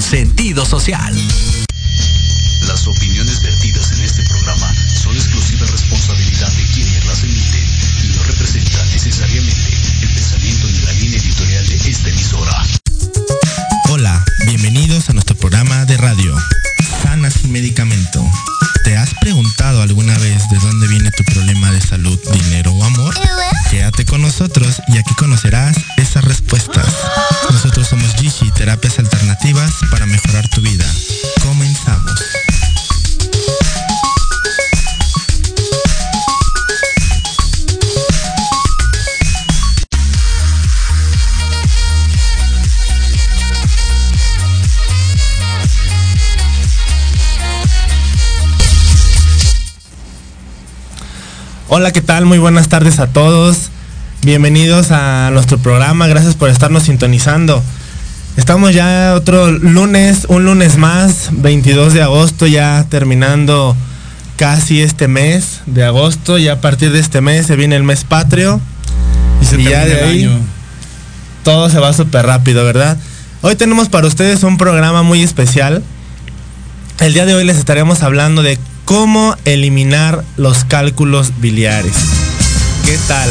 sentido social. Hola, ¿qué tal? Muy buenas tardes a todos. Bienvenidos a nuestro programa. Gracias por estarnos sintonizando. Estamos ya otro lunes, un lunes más, 22 de agosto, ya terminando casi este mes de agosto. Ya a partir de este mes se viene el mes patrio. Y se Y ya de ahí año. todo se va súper rápido, ¿verdad? Hoy tenemos para ustedes un programa muy especial. El día de hoy les estaremos hablando de cómo eliminar los cálculos biliares. ¿Qué tal?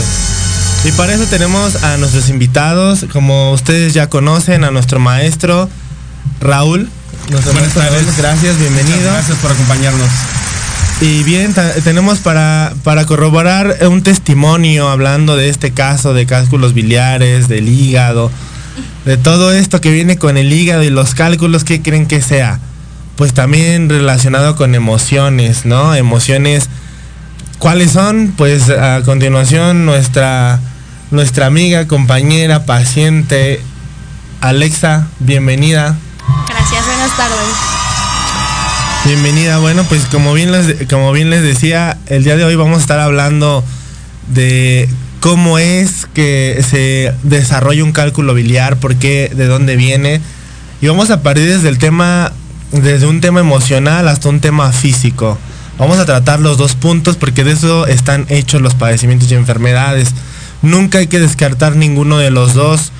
Y para eso tenemos a nuestros invitados, como ustedes ya conocen, a nuestro maestro Raúl. Nuestro Buenas maestro tardes. Raúl, gracias, bienvenido. Muchas Gracias por acompañarnos. Y bien, tenemos para, para corroborar un testimonio hablando de este caso de cálculos biliares, del hígado, de todo esto que viene con el hígado y los cálculos, ¿qué creen que sea? Pues también relacionado con emociones, ¿no? Emociones. ¿Cuáles son? Pues a continuación nuestra, nuestra amiga, compañera, paciente, Alexa, bienvenida. Gracias, buenas tardes. Bienvenida, bueno, pues como bien les, como bien les decía, el día de hoy vamos a estar hablando de cómo es que se desarrolla un cálculo biliar, por qué, de dónde viene. Y vamos a partir desde el tema, desde un tema emocional hasta un tema físico. Vamos a tratar los dos puntos porque de eso están hechos los padecimientos y enfermedades. Nunca hay que descartar ninguno de los dos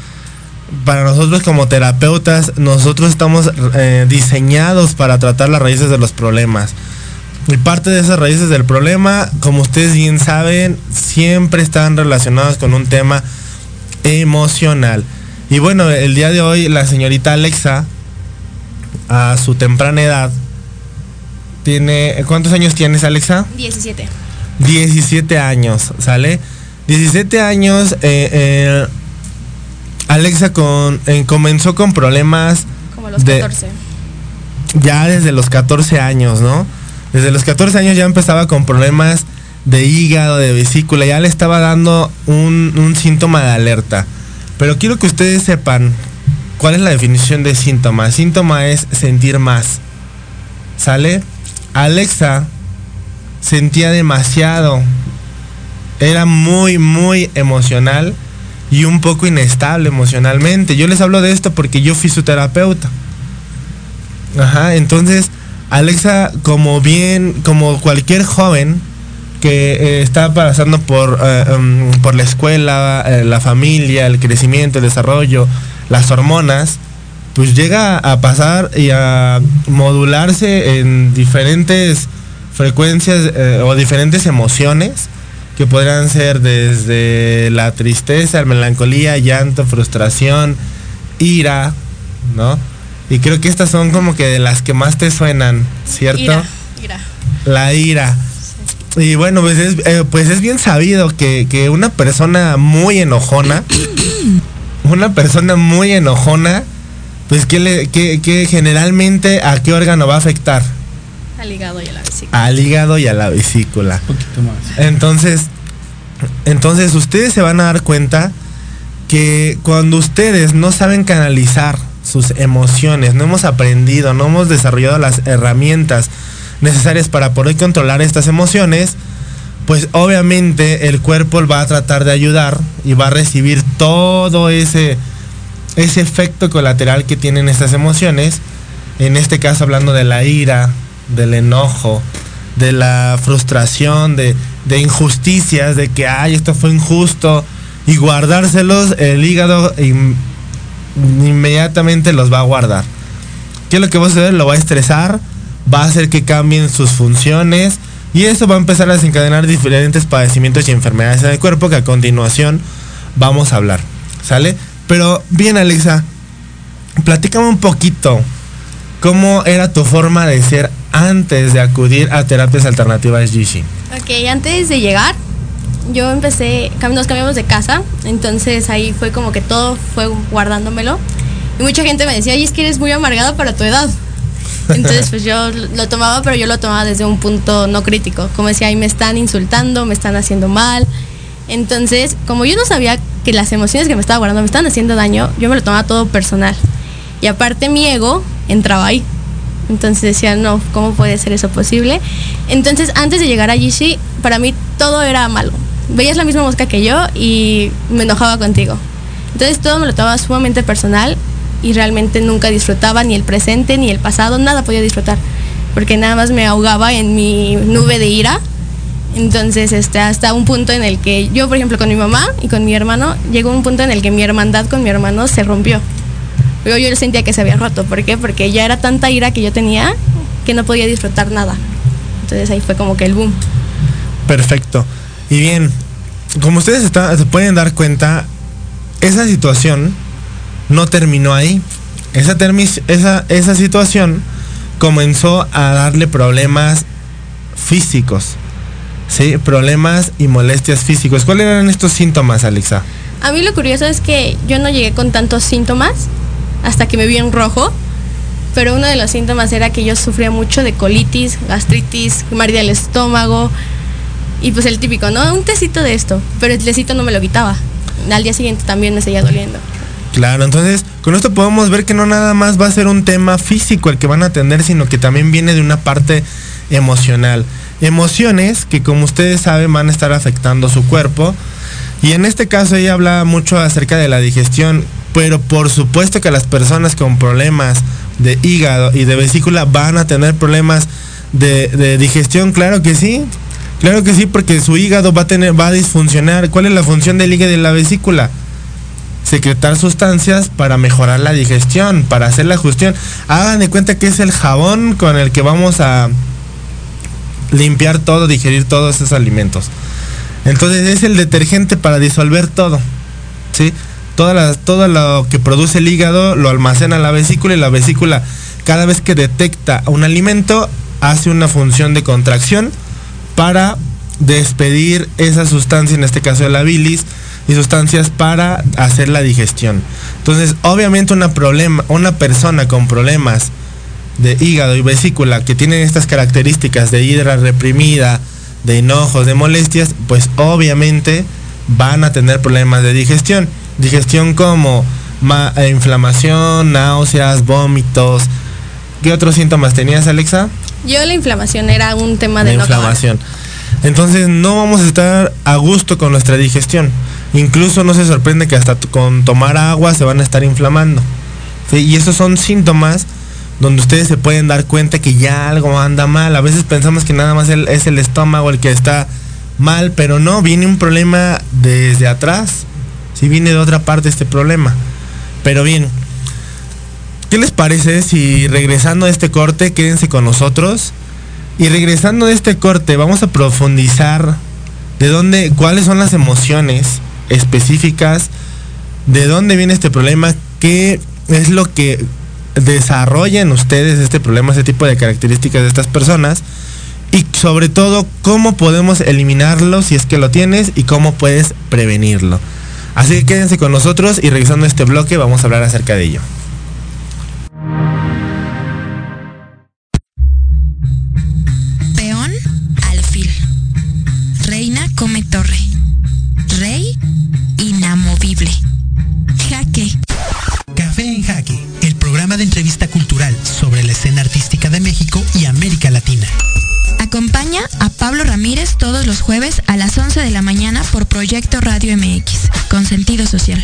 para nosotros como terapeutas, nosotros estamos eh, diseñados para tratar las raíces de los problemas. Y parte de esas raíces del problema, como ustedes bien saben, siempre están relacionadas con un tema emocional. Y bueno, el día de hoy la señorita Alexa, a su temprana edad, tiene... ¿Cuántos años tienes Alexa? 17. 17 años, ¿sale? 17 años, eh, eh, Alexa con, eh, comenzó con problemas Como los De- 14. ya desde los 14 años, ¿no? Desde los 14 años ya empezaba con problemas de hígado, de vesícula, ya le estaba dando un, un síntoma de alerta. Pero quiero que ustedes sepan cuál es la definición de síntoma. Síntoma es sentir más. ¿Sale? Alexa sentía demasiado. Era muy, muy emocional y un poco inestable emocionalmente. Yo les hablo de esto porque yo fui su terapeuta. Ajá, entonces Alexa, como bien, como cualquier joven que eh, está pasando por, eh, em, por la escuela, eh, la familia, el crecimiento, el desarrollo, las hormonas, pues llega a pasar y a modularse en diferentes frecuencias eh, o diferentes emociones que podrán ser desde la tristeza, la melancolía, llanto, frustración, ira, ¿no? Y creo que estas son como que de las que más te suenan, ¿cierto? Ira, ira. La ira. Y bueno, pues es, eh, pues es bien sabido que, que una persona muy enojona, una persona muy enojona, pues que, le, que, que generalmente a qué órgano va a afectar? Al hígado y a la vesícula. Al hígado y a la vesícula. Un poquito más. Entonces, entonces ustedes se van a dar cuenta que cuando ustedes no saben canalizar sus emociones, no hemos aprendido, no hemos desarrollado las herramientas necesarias para poder controlar estas emociones, pues obviamente el cuerpo va a tratar de ayudar y va a recibir todo ese ese efecto colateral que tienen estas emociones, en este caso hablando de la ira, del enojo, de la frustración, de, de injusticias, de que, ay, esto fue injusto, y guardárselos, el hígado in- inmediatamente los va a guardar. ¿Qué es lo que va a suceder? Lo va a estresar, va a hacer que cambien sus funciones, y eso va a empezar a desencadenar diferentes padecimientos y enfermedades en el cuerpo que a continuación vamos a hablar. ¿Sale? Pero bien, Alexa, platícame un poquito cómo era tu forma de ser antes de acudir a terapias alternativas Gishi. Ok, antes de llegar, yo empecé, nos cambiamos de casa, entonces ahí fue como que todo fue guardándomelo. Y mucha gente me decía, oye, es que eres muy amargada para tu edad. Entonces, pues yo lo tomaba, pero yo lo tomaba desde un punto no crítico. Como decía, ahí me están insultando, me están haciendo mal. Entonces, como yo no sabía que las emociones que me estaba guardando me estaban haciendo daño, yo me lo tomaba todo personal. Y aparte mi ego entraba ahí. Entonces decía, no, ¿cómo puede ser eso posible? Entonces, antes de llegar a Yishi, para mí todo era malo. Veías la misma mosca que yo y me enojaba contigo. Entonces todo me lo tomaba sumamente personal y realmente nunca disfrutaba ni el presente ni el pasado, nada podía disfrutar. Porque nada más me ahogaba en mi nube de ira. Entonces, este, hasta un punto en el que yo, por ejemplo, con mi mamá y con mi hermano, llegó un punto en el que mi hermandad con mi hermano se rompió. Yo, yo sentía que se había roto. ¿Por qué? Porque ya era tanta ira que yo tenía que no podía disfrutar nada. Entonces ahí fue como que el boom. Perfecto. Y bien, como ustedes está- se pueden dar cuenta, esa situación no terminó ahí. Esa, situación comenzó a darle problemas físicos. ¿Sí? Problemas y molestias físicos. ¿Cuáles eran estos síntomas, Alexa? A mí lo curioso es que yo no llegué con tantos síntomas hasta que me vi en rojo, pero uno de los síntomas era que yo sufría mucho de colitis, gastritis, me ardía el estómago y pues el típico, ¿no? Un tecito de esto, pero el tecito no me lo quitaba. Al día siguiente también me seguía doliendo. Claro, entonces con esto podemos ver que no nada más va a ser un tema físico el que van a atender, sino que también viene de una parte emocional. Emociones que como ustedes saben van a estar afectando su cuerpo. Y en este caso ella habla mucho acerca de la digestión, pero por supuesto que las personas con problemas de hígado y de vesícula van a tener problemas de, de digestión, claro que sí. Claro que sí, porque su hígado va a tener, va a disfuncionar. ¿Cuál es la función del hígado y de la vesícula? Secretar sustancias para mejorar la digestión, para hacer la digestión. Hagan de cuenta que es el jabón con el que vamos a limpiar todo, digerir todos esos alimentos. Entonces es el detergente para disolver todo. ¿sí? La- todo lo que produce el hígado lo almacena la vesícula y la vesícula cada vez que detecta un alimento hace una función de contracción para despedir esa sustancia, en este caso la bilis, y sustancias para hacer la digestión. Entonces, obviamente una, problema, una persona con problemas de hígado y vesícula que tienen estas características de hidra reprimida, de enojos, de molestias, pues obviamente van a tener problemas de digestión. Digestión como eh, inflamación, náuseas, vómitos. ¿Qué otros síntomas tenías, Alexa? Yo la inflamación era un tema de no acabar. inflamación. Entonces no vamos a estar a gusto con nuestra digestión. Incluso no se sorprende que hasta con tomar agua se van a estar inflamando. Y esos son síntomas donde ustedes se pueden dar cuenta que ya algo anda mal. A veces pensamos que nada más es el estómago el que está mal, pero no, viene un problema desde atrás. Sí viene de otra parte este problema. Pero bien, ¿qué les parece si regresando a este corte, quédense con nosotros? Y regresando de este corte, vamos a profundizar de dónde, cuáles son las emociones específicas, de dónde viene este problema, qué es lo que desarrollan ustedes este problema, este tipo de características de estas personas y sobre todo cómo podemos eliminarlo si es que lo tienes y cómo puedes prevenirlo. Así que quédense con nosotros y regresando a este bloque vamos a hablar acerca de ello. Todos los jueves a las 11 de la mañana por Proyecto Radio MX, con sentido social.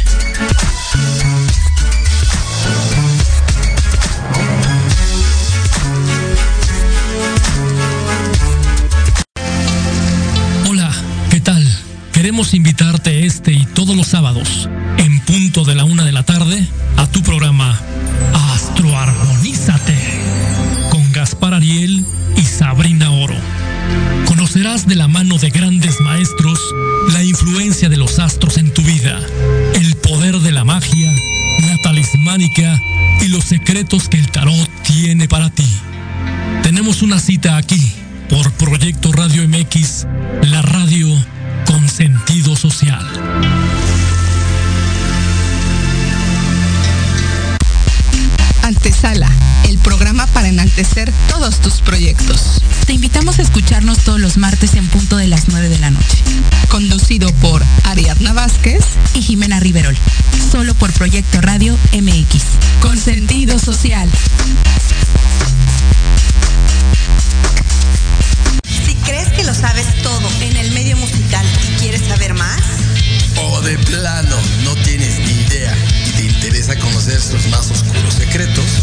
Hola, ¿qué tal? Queremos invitarte este y todos los sábados, en punto de la una de la tarde, a tu programa Astroarmonízate, con Gaspar Ariel y Sabrina Oro. Conocerás de la mano de grandes maestros la influencia de los astros en tu vida, el poder de la magia, la talismánica y los secretos que el tarot tiene para ti. Tenemos una cita aquí por Proyecto Radio MX, la radio con sentido social. Antesala, el programa para enaltecer todos tus proyectos. Te invitamos a escucharnos todos los martes en punto de las 9 de la noche. Conducido por Ariadna Vázquez Y Jimena Riverol, solo por Proyecto Radio MX. con sentido social. Si crees que lo sabes todo en el medio musical y quieres saber más, O de plano no tienes ni idea y te interesa conocer sus más oscuros secretos,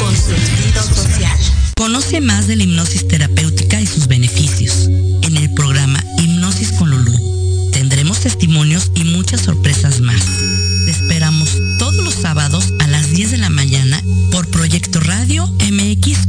con social. Conoce más de la hipnosis terapéutica y sus beneficios. En el programa Hipnosis con Lulú tendremos testimonios y muchas sorpresas más. Te esperamos todos los sábados a las 10 de la mañana por Proyecto Radio MX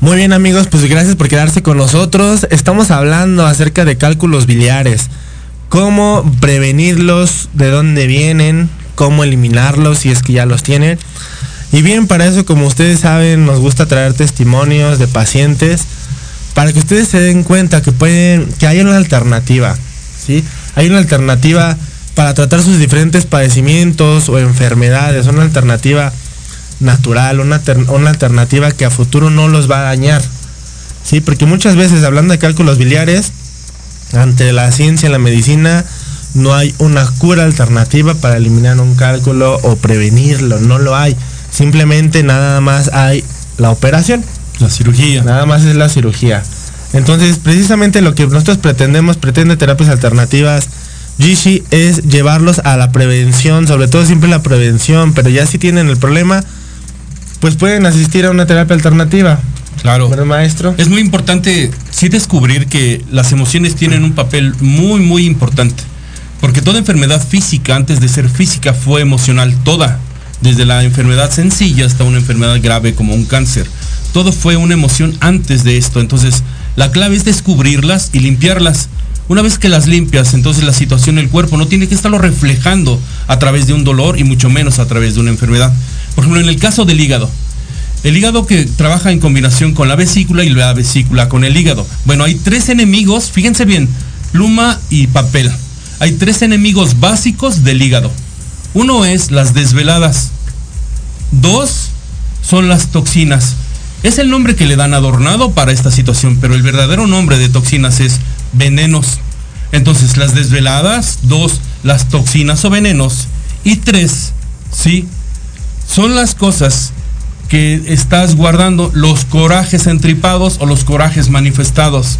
Muy bien amigos, pues gracias por quedarse con nosotros. Estamos hablando acerca de cálculos biliares. Cómo prevenirlos, de dónde vienen, cómo eliminarlos si es que ya los tienen. Y bien, para eso, como ustedes saben, nos gusta traer testimonios de pacientes para que ustedes se den cuenta que pueden, que hay una alternativa, ¿sí? Hay una alternativa para tratar sus diferentes padecimientos o enfermedades, una alternativa natural, una, una alternativa que a futuro no los va a dañar. Sí, porque muchas veces hablando de cálculos biliares, ante la ciencia y la medicina no hay una cura alternativa para eliminar un cálculo o prevenirlo, no lo hay. Simplemente nada más hay la operación. La cirugía. Nada más es la cirugía. Entonces, precisamente lo que nosotros pretendemos, pretende terapias alternativas, Gishi, es llevarlos a la prevención, sobre todo siempre la prevención, pero ya si tienen el problema, pues pueden asistir a una terapia alternativa. Claro. ¿Verdad, maestro? Es muy importante sí descubrir que las emociones tienen un papel muy, muy importante. Porque toda enfermedad física, antes de ser física, fue emocional, toda. Desde la enfermedad sencilla hasta una enfermedad grave como un cáncer. Todo fue una emoción antes de esto. Entonces, la clave es descubrirlas y limpiarlas. Una vez que las limpias, entonces la situación del cuerpo no tiene que estarlo reflejando a través de un dolor y mucho menos a través de una enfermedad. Por ejemplo, en el caso del hígado. El hígado que trabaja en combinación con la vesícula y la vesícula con el hígado. Bueno, hay tres enemigos, fíjense bien, pluma y papel. Hay tres enemigos básicos del hígado. Uno es las desveladas. Dos son las toxinas. Es el nombre que le dan adornado para esta situación, pero el verdadero nombre de toxinas es venenos. Entonces, las desveladas, dos, las toxinas o venenos, y tres, sí, son las cosas que estás guardando, los corajes entripados o los corajes manifestados.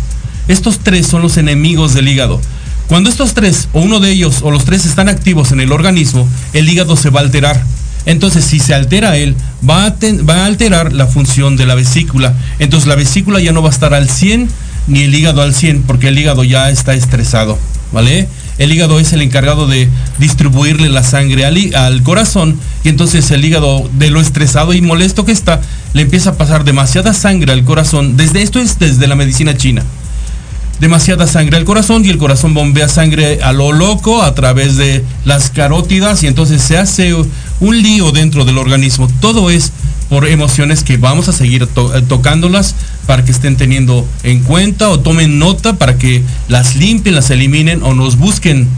Estos tres son los enemigos del hígado. Cuando estos tres, o uno de ellos, o los tres están activos en el organismo, el hígado se va a alterar. Entonces, si se altera él, va a, alterar la función de la vesícula. Entonces, la vesícula ya no va a estar al 100, ni el hígado al 100, porque el hígado ya está estresado, ¿vale? El hígado es el encargado de distribuirle la sangre al, corazón y entonces el hígado de lo estresado y molesto que está, le empieza a pasar demasiada sangre al corazón. Desde esto es desde la medicina china. Demasiada sangre al corazón y el corazón bombea sangre a lo loco a través de las carótidas y entonces se hace un lío dentro del organismo. Todo es por emociones que vamos a seguir to tocándolas para que estén teniendo en cuenta o tomen nota para que las limpien, las eliminen o nos busquen.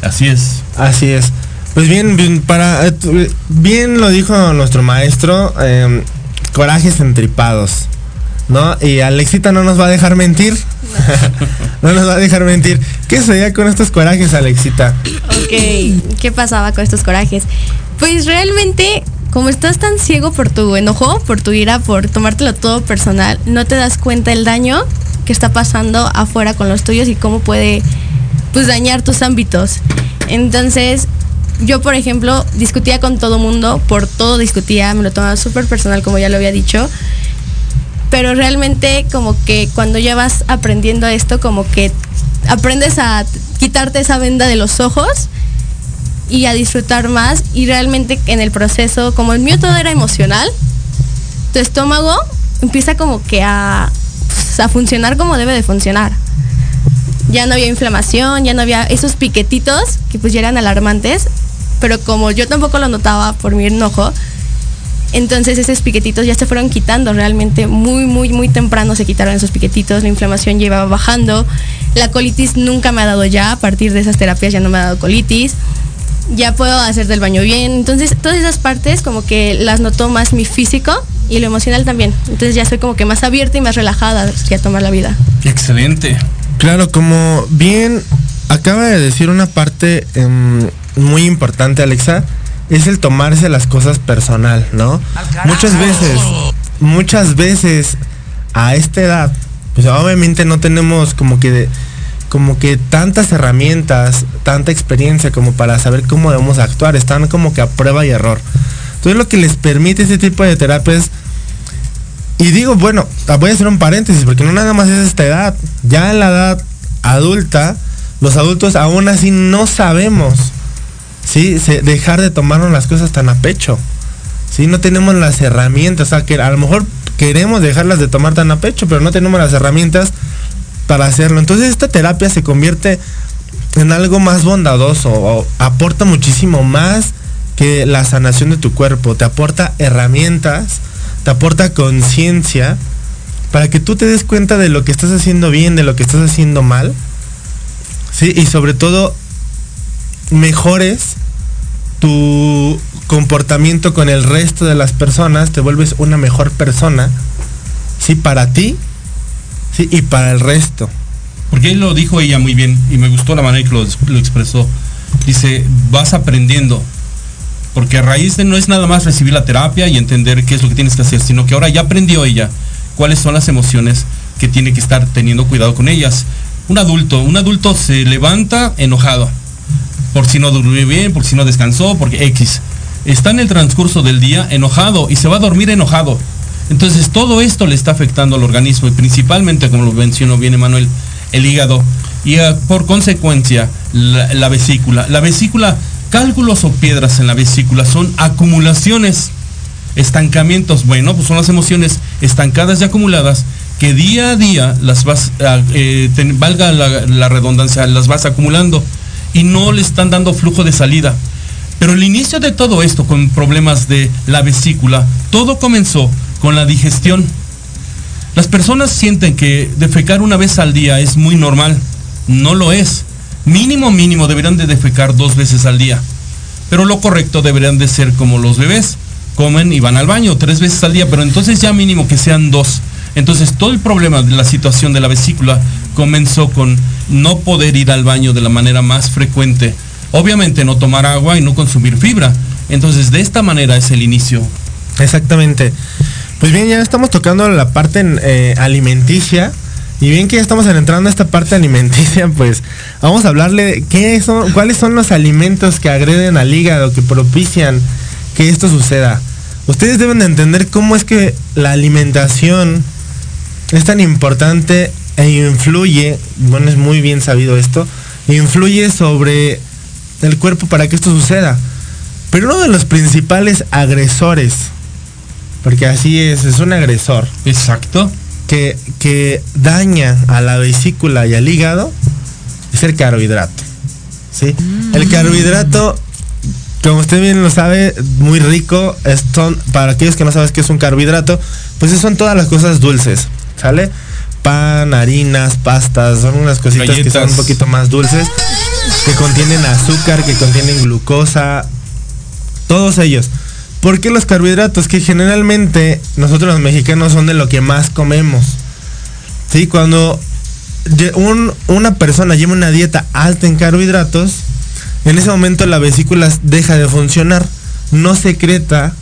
Así es. Así es. Pues bien, bien, para, bien lo dijo nuestro maestro, eh, corajes entripados. ¿No? Y Alexita no nos va a dejar mentir. no nos va a dejar mentir. ¿Qué sería con estos corajes, Alexita? Ok, ¿qué pasaba con estos corajes? Pues realmente como estás tan ciego por tu enojo, por tu ira, por tomártelo todo personal, no te das cuenta el daño que está pasando afuera con los tuyos y cómo puede pues dañar tus ámbitos. Entonces, yo por ejemplo discutía con todo mundo, por todo discutía, me lo tomaba súper personal como ya lo había dicho. Pero realmente como que cuando ya vas aprendiendo esto, como que aprendes a quitarte esa venda de los ojos y a disfrutar más y realmente en el proceso, como el mío todo era emocional, tu estómago empieza como que a, pues, a funcionar como debe de funcionar. Ya no había inflamación, ya no había esos piquetitos que pues ya eran alarmantes, pero como yo tampoco lo notaba por mi enojo, entonces esos piquetitos ya se fueron quitando realmente muy, muy, muy temprano se quitaron esos piquetitos, la inflamación llevaba bajando, la colitis nunca me ha dado ya, a partir de esas terapias ya no me ha dado colitis ya puedo hacer del baño bien. Entonces, todas esas partes como que las notó más mi físico y lo emocional también. Entonces ya soy como que más abierta y más relajada a tomar la vida. Excelente. Claro, como bien acaba de decir una parte eh, muy importante, Alexa, es el tomarse las cosas personal, ¿no? Muchas veces, muchas veces a esta edad, pues obviamente no tenemos como que... De, como que tantas herramientas, tanta experiencia como para saber cómo debemos actuar, están como que a prueba y error. Entonces lo que les permite este tipo de terapias, y digo, bueno, voy a hacer un paréntesis, porque no nada más es esta edad, ya en la edad adulta, los adultos aún así no sabemos, ¿sí? Dejar de tomarnos las cosas tan a pecho, ¿sí? No tenemos las herramientas, o que a lo mejor queremos dejarlas de tomar tan a pecho, pero no tenemos las herramientas para hacerlo. Entonces esta terapia se convierte en algo más bondadoso, o aporta muchísimo más que la sanación de tu cuerpo, te aporta herramientas, te aporta conciencia para que tú te des cuenta de lo que estás haciendo bien, de lo que estás haciendo mal, ¿sí? Y sobre todo mejores tu comportamiento con el resto de las personas, te vuelves una mejor persona, ¿sí? Para ti ¿sí? y para el resto. Porque él lo dijo ella muy bien y me gustó la manera que lo, lo expresó. Dice, vas aprendiendo. Porque a raíz de no es nada más recibir la terapia y entender qué es lo que tienes que hacer, sino que ahora ya aprendió ella cuáles son las emociones que tiene que estar teniendo cuidado con ellas. Un adulto, un adulto se levanta enojado por si no durmió bien, por si no descansó, porque X. Está en el transcurso del día enojado y se va a dormir enojado. Entonces todo esto le está afectando al organismo y principalmente, como lo mencionó bien Manuel, el hígado y uh, por consecuencia la, la vesícula. La vesícula, cálculos o piedras en la vesícula son acumulaciones, estancamientos. Bueno, pues son las emociones estancadas y acumuladas que día a día las vas, eh, te, valga la, la redundancia, las vas acumulando y no le están dando flujo de salida. Pero el inicio de todo esto con problemas de la vesícula, todo comenzó con la digestión. Las personas sienten que defecar una vez al día es muy normal. No lo es. Mínimo, mínimo deberían de defecar dos veces al día. Pero lo correcto deberían de ser como los bebés. Comen y van al baño tres veces al día, pero entonces ya mínimo que sean dos. Entonces todo el problema de la situación de la vesícula comenzó con no poder ir al baño de la manera más frecuente. Obviamente no tomar agua y no consumir fibra. Entonces de esta manera es el inicio. Exactamente. Pues bien, ya estamos tocando la parte eh, alimenticia. Y bien que ya estamos entrando a esta parte alimenticia, pues vamos a hablarle qué son, cuáles son los alimentos que agreden al hígado, que propician que esto suceda. Ustedes deben de entender cómo es que la alimentación es tan importante e influye, bueno, es muy bien sabido esto, influye sobre el cuerpo para que esto suceda. Pero uno de los principales agresores, porque así es, es un agresor. Exacto. Que, que daña a la vesícula y al hígado, es el carbohidrato. ¿sí? El carbohidrato, como usted bien lo sabe, muy rico, es ton- para aquellos que no saben qué es un carbohidrato, pues son todas las cosas dulces, ¿sale? Pan, harinas, pastas, son unas cositas que son un poquito más dulces, que contienen azúcar, que contienen glucosa, todos ellos. ¿Por qué los carbohidratos? Que generalmente nosotros los mexicanos son de lo que más comemos. ¿Sí? Cuando una persona lleva una dieta alta en carbohidratos, en ese momento la vesícula deja de funcionar. No secreta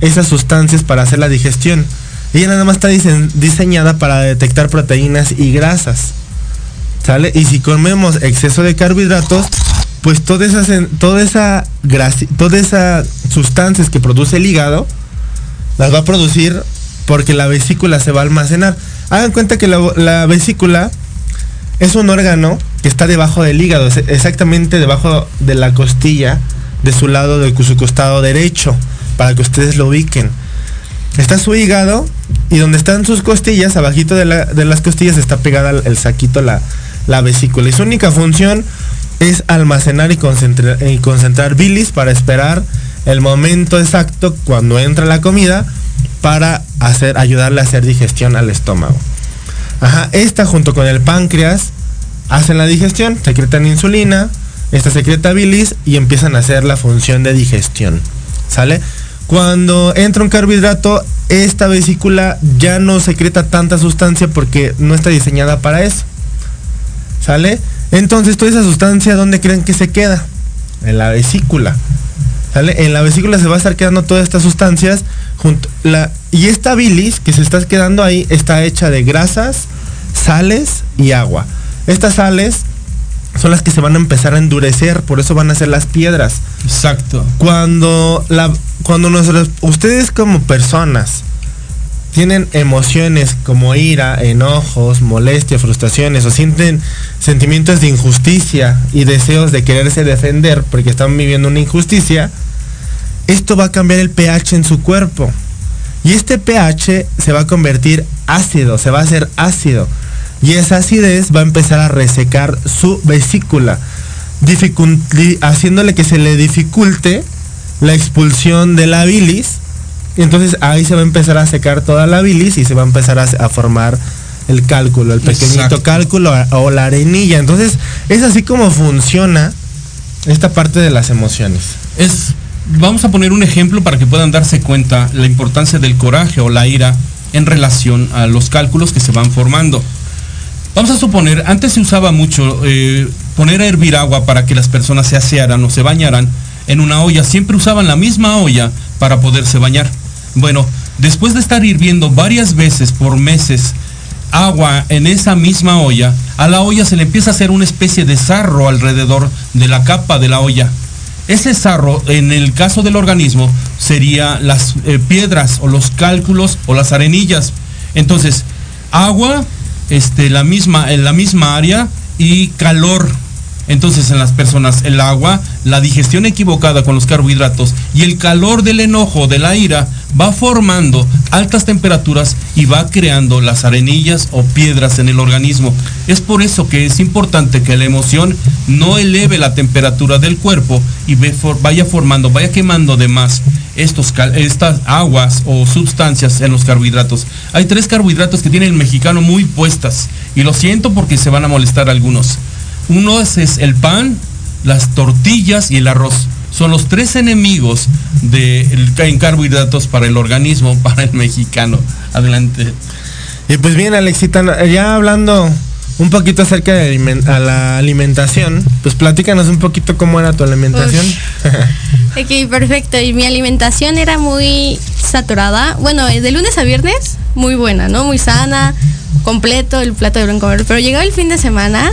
esas sustancias para hacer la digestión. Ella nada más está dise- diseñada para detectar proteínas y grasas. ¿Sale? Y si comemos exceso de carbohidratos, pues toda esa, sen- toda esa grasi- toda esa sustancias que produce el hígado las va a producir porque la vesícula se va a almacenar. Hagan cuenta que la, la vesícula es un órgano que está debajo del hígado, exactamente debajo de la costilla de su lado de su costado derecho, para que ustedes lo ubiquen. Está su hígado y donde están sus costillas, abajito de, la- de las costillas está pegada el, el saquito, la, la vesícula. Y su única función es almacenar y concentrar, bilis para esperar el momento exacto cuando entra la comida para hacer, ayudarle a hacer digestión al estómago. Ajá, esta junto con el páncreas hacen la digestión, secretan insulina, esta secreta bilis y empiezan a hacer la función de digestión. ¿Sale? Cuando entra un carbohidrato, esta vesícula ya no secreta tanta sustancia porque no está diseñada para eso. ¿Sale? Entonces toda esa sustancia, ¿dónde creen que se queda? En la vesícula. ¿Sale? En la vesícula se va a estar quedando todas estas sustancias junto la y esta bilis que se está quedando ahí está hecha de grasas, sales y agua. Estas sales son las que se van a empezar a endurecer, por eso van a ser las piedras. Exacto. Cuando la cuando nosotros ustedes como personas tienen emociones como ira, enojos, molestia, frustraciones o sienten sentimientos de injusticia y deseos de quererse defender porque están viviendo una injusticia, esto va a cambiar el pH en su cuerpo. Y este pH se va a convertir ácido, se va a hacer ácido. Y esa acidez va a empezar a resecar su vesícula, haciéndole que se le dificulte la expulsión de la bilis. Y entonces ahí se va a empezar a secar toda la bilis y se va a empezar a, a formar el cálculo, el pequeñito Exacto. cálculo o la arenilla. Entonces es así como funciona esta parte de las emociones. Es, vamos a poner un ejemplo para que puedan darse cuenta la importancia del coraje o la ira en relación a los cálculos que se van formando. Vamos a suponer, antes se usaba mucho eh, poner a hervir agua para que las personas se asearan o se bañaran en una olla. Siempre usaban la misma olla para poderse bañar. Bueno, después de estar hirviendo varias veces por meses agua en esa misma olla, a la olla se le empieza a hacer una especie de sarro alrededor de la capa de la olla. Ese sarro, en el caso del organismo, sería las eh, piedras o los cálculos o las arenillas. Entonces, agua, este, la misma, en la misma área y calor. Entonces en las personas el agua, la digestión equivocada con los carbohidratos y el calor del enojo, de la ira, va formando altas temperaturas y va creando las arenillas o piedras en el organismo. Es por eso que es importante que la emoción no eleve la temperatura del cuerpo y vaya formando, vaya quemando de más estos, estas aguas o sustancias en los carbohidratos. Hay tres carbohidratos que tiene el mexicano muy puestas y lo siento porque se van a molestar algunos. Uno es, el pan, las tortillas y el arroz. Son los tres enemigos de en carbohidratos para el organismo, para el mexicano. Adelante. Y pues bien, Alexita, ya hablando un poquito acerca de la alimentación, pues platícanos un poquito cómo era tu alimentación. ok, perfecto. Y mi alimentación era muy saturada. Bueno, de lunes a viernes, muy buena, ¿no? Muy sana, completo el plato de comer. Pero llegaba el fin de semana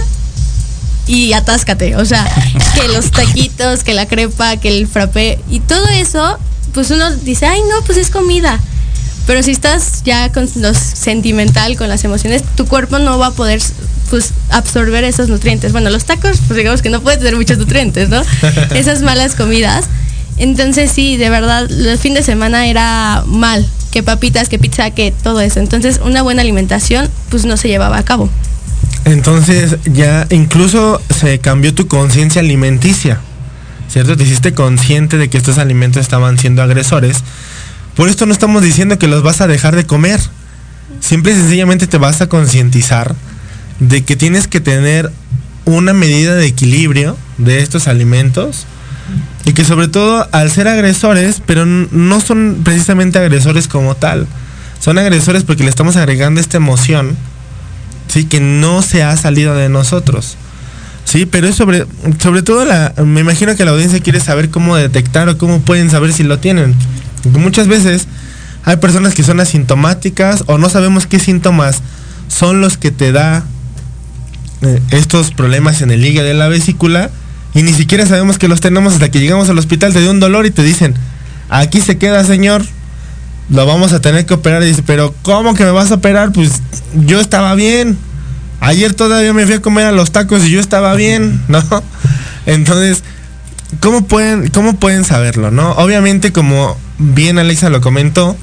y atáscate. O sea, que los taquitos, que la crepa, que el frappé y todo eso, pues uno dice, ay no, pues es comida. Pero si estás ya con lo sentimental, con las emociones, tu cuerpo no va a poder pues absorber esos nutrientes. Bueno, los tacos, pues digamos que no puede tener muchos nutrientes, ¿no? Esas malas comidas. Entonces sí, de verdad, el fin de semana era mal, que papitas, que pizza, que todo eso. Entonces una buena alimentación pues no se llevaba a cabo. Entonces ya incluso se cambió tu conciencia alimenticia, ¿cierto? Te hiciste consciente de que estos alimentos estaban siendo agresores. Por esto no estamos diciendo que los vas a dejar de comer. Simple y sencillamente te vas a concientizar de que tienes que tener una medida de equilibrio de estos alimentos y que sobre todo al ser agresores, pero no son precisamente agresores como tal, son agresores porque le estamos agregando esta emoción ¿sí? Que no se ha salido de nosotros. Sí, pero es sobre, sobre todo la, me imagino que la audiencia quiere saber cómo detectar o cómo pueden saber si lo tienen. muchas veces hay personas que son asintomáticas o no sabemos qué síntomas son los que te da eh, estos problemas en el hígado de la vesícula y ni siquiera sabemos que los tenemos hasta que llegamos al hospital, te dio un dolor y te dicen, aquí se queda señor, lo vamos a tener que operar. Y dice, pero ¿cómo que me vas a operar? Pues yo estaba bien. Ayer todavía me fui a comer a los tacos y yo estaba bien, ¿no? Entonces, ¿cómo pueden, cómo pueden saberlo, no? Obviamente, como bien Alexa lo comentó,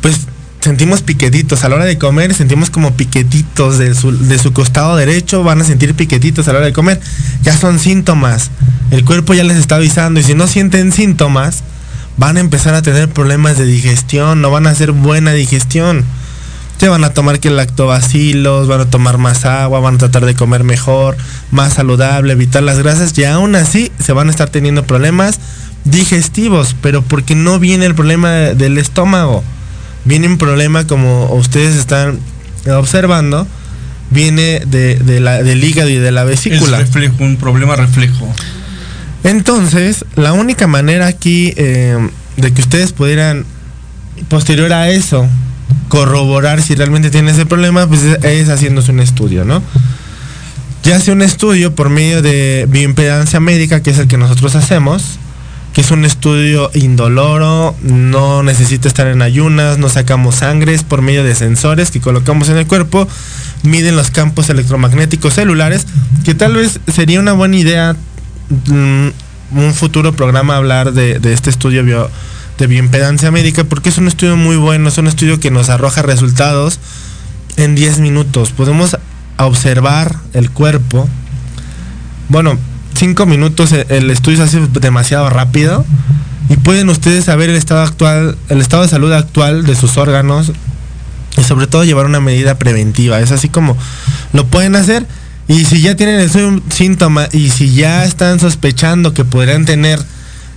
pues sentimos piquetitos. A la hora de comer sentimos como piquetitos de su, de su costado derecho, van a sentir piquetitos a la hora de comer. Ya son síntomas. El cuerpo ya les está avisando y si no sienten síntomas, van a empezar a tener problemas de digestión, no van a hacer buena digestión. Se van a tomar que lactobacilos, van a tomar más agua, van a tratar de comer mejor, más saludable, evitar las grasas y aún así se van a estar teniendo problemas digestivos, pero porque no viene el problema del estómago. Viene un problema como ustedes están observando, viene de, la, del hígado y de la vesícula. Es reflejo, un problema reflejo. Entonces, la única manera aquí eh, de que ustedes pudieran, posterior a eso, corroborar si realmente tienen ese problema, pues es haciéndose un estudio, ¿no? Ya hace un estudio por medio de bioimpedancia médica, que es el que nosotros hacemos, que es un estudio indoloro, no necesita estar en ayunas, no sacamos sangres por medio de sensores que colocamos en el cuerpo, miden los campos electromagnéticos celulares, que tal vez sería una buena idea un futuro programa hablar de, este estudio de bioimpedancia médica porque es un estudio muy bueno, es un estudio que nos arroja resultados en 10 minutos. Podemos observar el cuerpo. Bueno, 5 minutos el estudio se hace demasiado rápido y pueden ustedes saber el estado actual, el estado de salud actual de sus órganos y sobre todo llevar una medida preventiva. Es así como lo pueden hacer y si ya tienen el síntoma y si ya están sospechando que podrían tener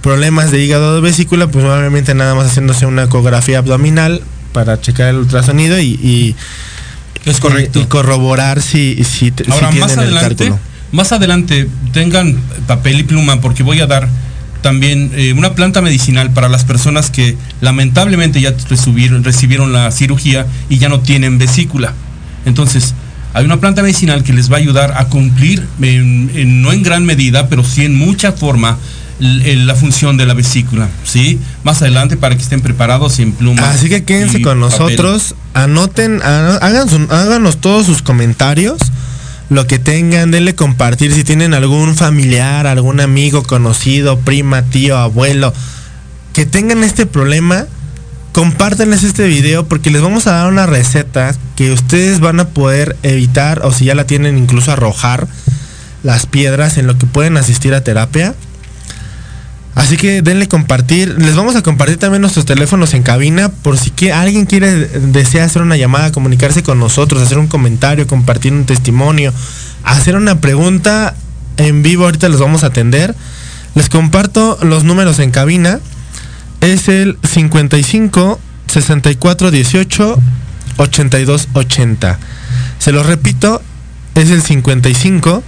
problemas de hígado o de vesícula, pues obviamente nada más haciéndose una ecografía abdominal para checar el ultrasonido y, Es correcto. Y, y corroborar si, si, tienen más el adelante, cálculo. más adelante, tengan papel y pluma porque voy a dar también eh, una planta medicinal para las personas que lamentablemente ya recibieron, recibieron la cirugía y ya no tienen vesícula. Entonces, hay una planta medicinal que les va a ayudar a cumplir, en- en- no en gran medida, pero sí en mucha forma, la función de la vesícula. ¿sí? Más adelante para que estén preparados en pluma. Así que quédense y con papel. nosotros, anoten, ha- hagan su- háganos todos sus comentarios, lo que tengan, denle compartir si tienen algún familiar, algún amigo conocido, prima, tío, abuelo, que tengan este problema, compártanles este video porque les vamos a dar una receta que ustedes van a poder evitar o si ya la tienen incluso arrojar las piedras en lo que pueden asistir a terapia. Así que denle compartir. Les vamos a compartir también nuestros teléfonos en cabina por si alguien quiere, desea hacer una llamada, comunicarse con nosotros, hacer un comentario, compartir un testimonio, hacer una pregunta en vivo. Ahorita los vamos a atender. Les comparto los números en cabina. Es el 55 64 18 82 80. Se los repito, es el 55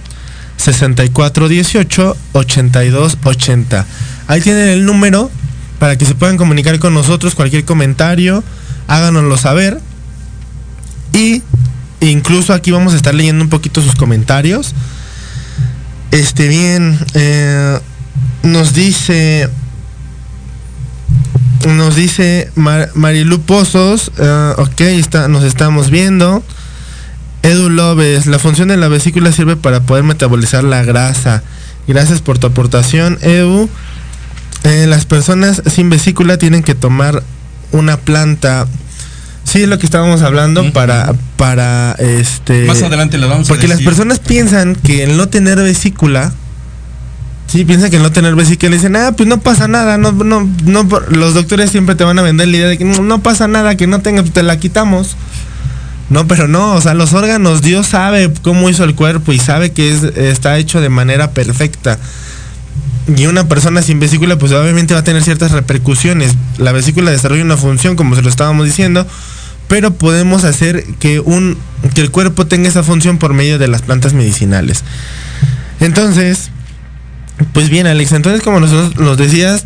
64 18 82 80. Ahí tienen el número para que se puedan comunicar con nosotros. Cualquier comentario, háganoslo saber. Y incluso aquí vamos a estar leyendo un poquito sus comentarios. Este bien, eh, nos dice, nos dice Mar- Marilu Pozos, eh, ok, está, nos estamos viendo. Edu López, la función de la vesícula sirve para poder metabolizar la grasa. Gracias por tu aportación, Edu. Eh, las personas sin vesícula tienen que tomar una planta. Sí, es lo que estábamos hablando para, para este. Más adelante le vamos a Porque las personas piensan que el no tener vesícula. Sí, piensan que no tener vesícula dicen, ah, pues no pasa nada, no, no, no, los doctores siempre te van a vender la idea de que no, pasa nada, que no tenga, te la quitamos. No, pero no, o sea, los órganos, Dios sabe cómo hizo el cuerpo y sabe que es, está hecho de manera perfecta. Y una persona sin vesícula, pues obviamente va a tener ciertas repercusiones. La vesícula desarrolla una función, como se lo estábamos diciendo, pero podemos hacer que, un, que el cuerpo tenga esa función por medio de las plantas medicinales. Entonces, pues bien, Alex, entonces como nosotros nos decías,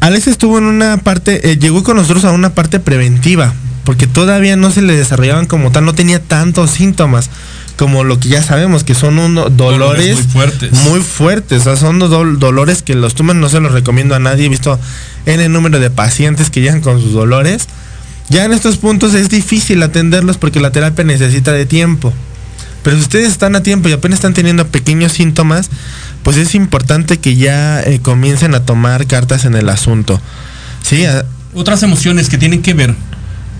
Alex estuvo en una parte, eh, llegó con nosotros a una parte preventiva, porque todavía no se le desarrollaban como tal, no tenía tantos síntomas como lo que ya sabemos, que son unos dolores, muy fuertes. muy fuertes, o sea, son dol- dolores que los toman, no se los recomiendo a nadie, he visto en el número de pacientes que llegan con sus dolores. Ya en estos puntos es difícil atenderlos porque la terapia necesita de tiempo. Pero si ustedes están a tiempo y apenas están teniendo pequeños síntomas, pues es importante que ya eh, comiencen a tomar cartas en el asunto. Sí, Otras emociones que tienen que ver,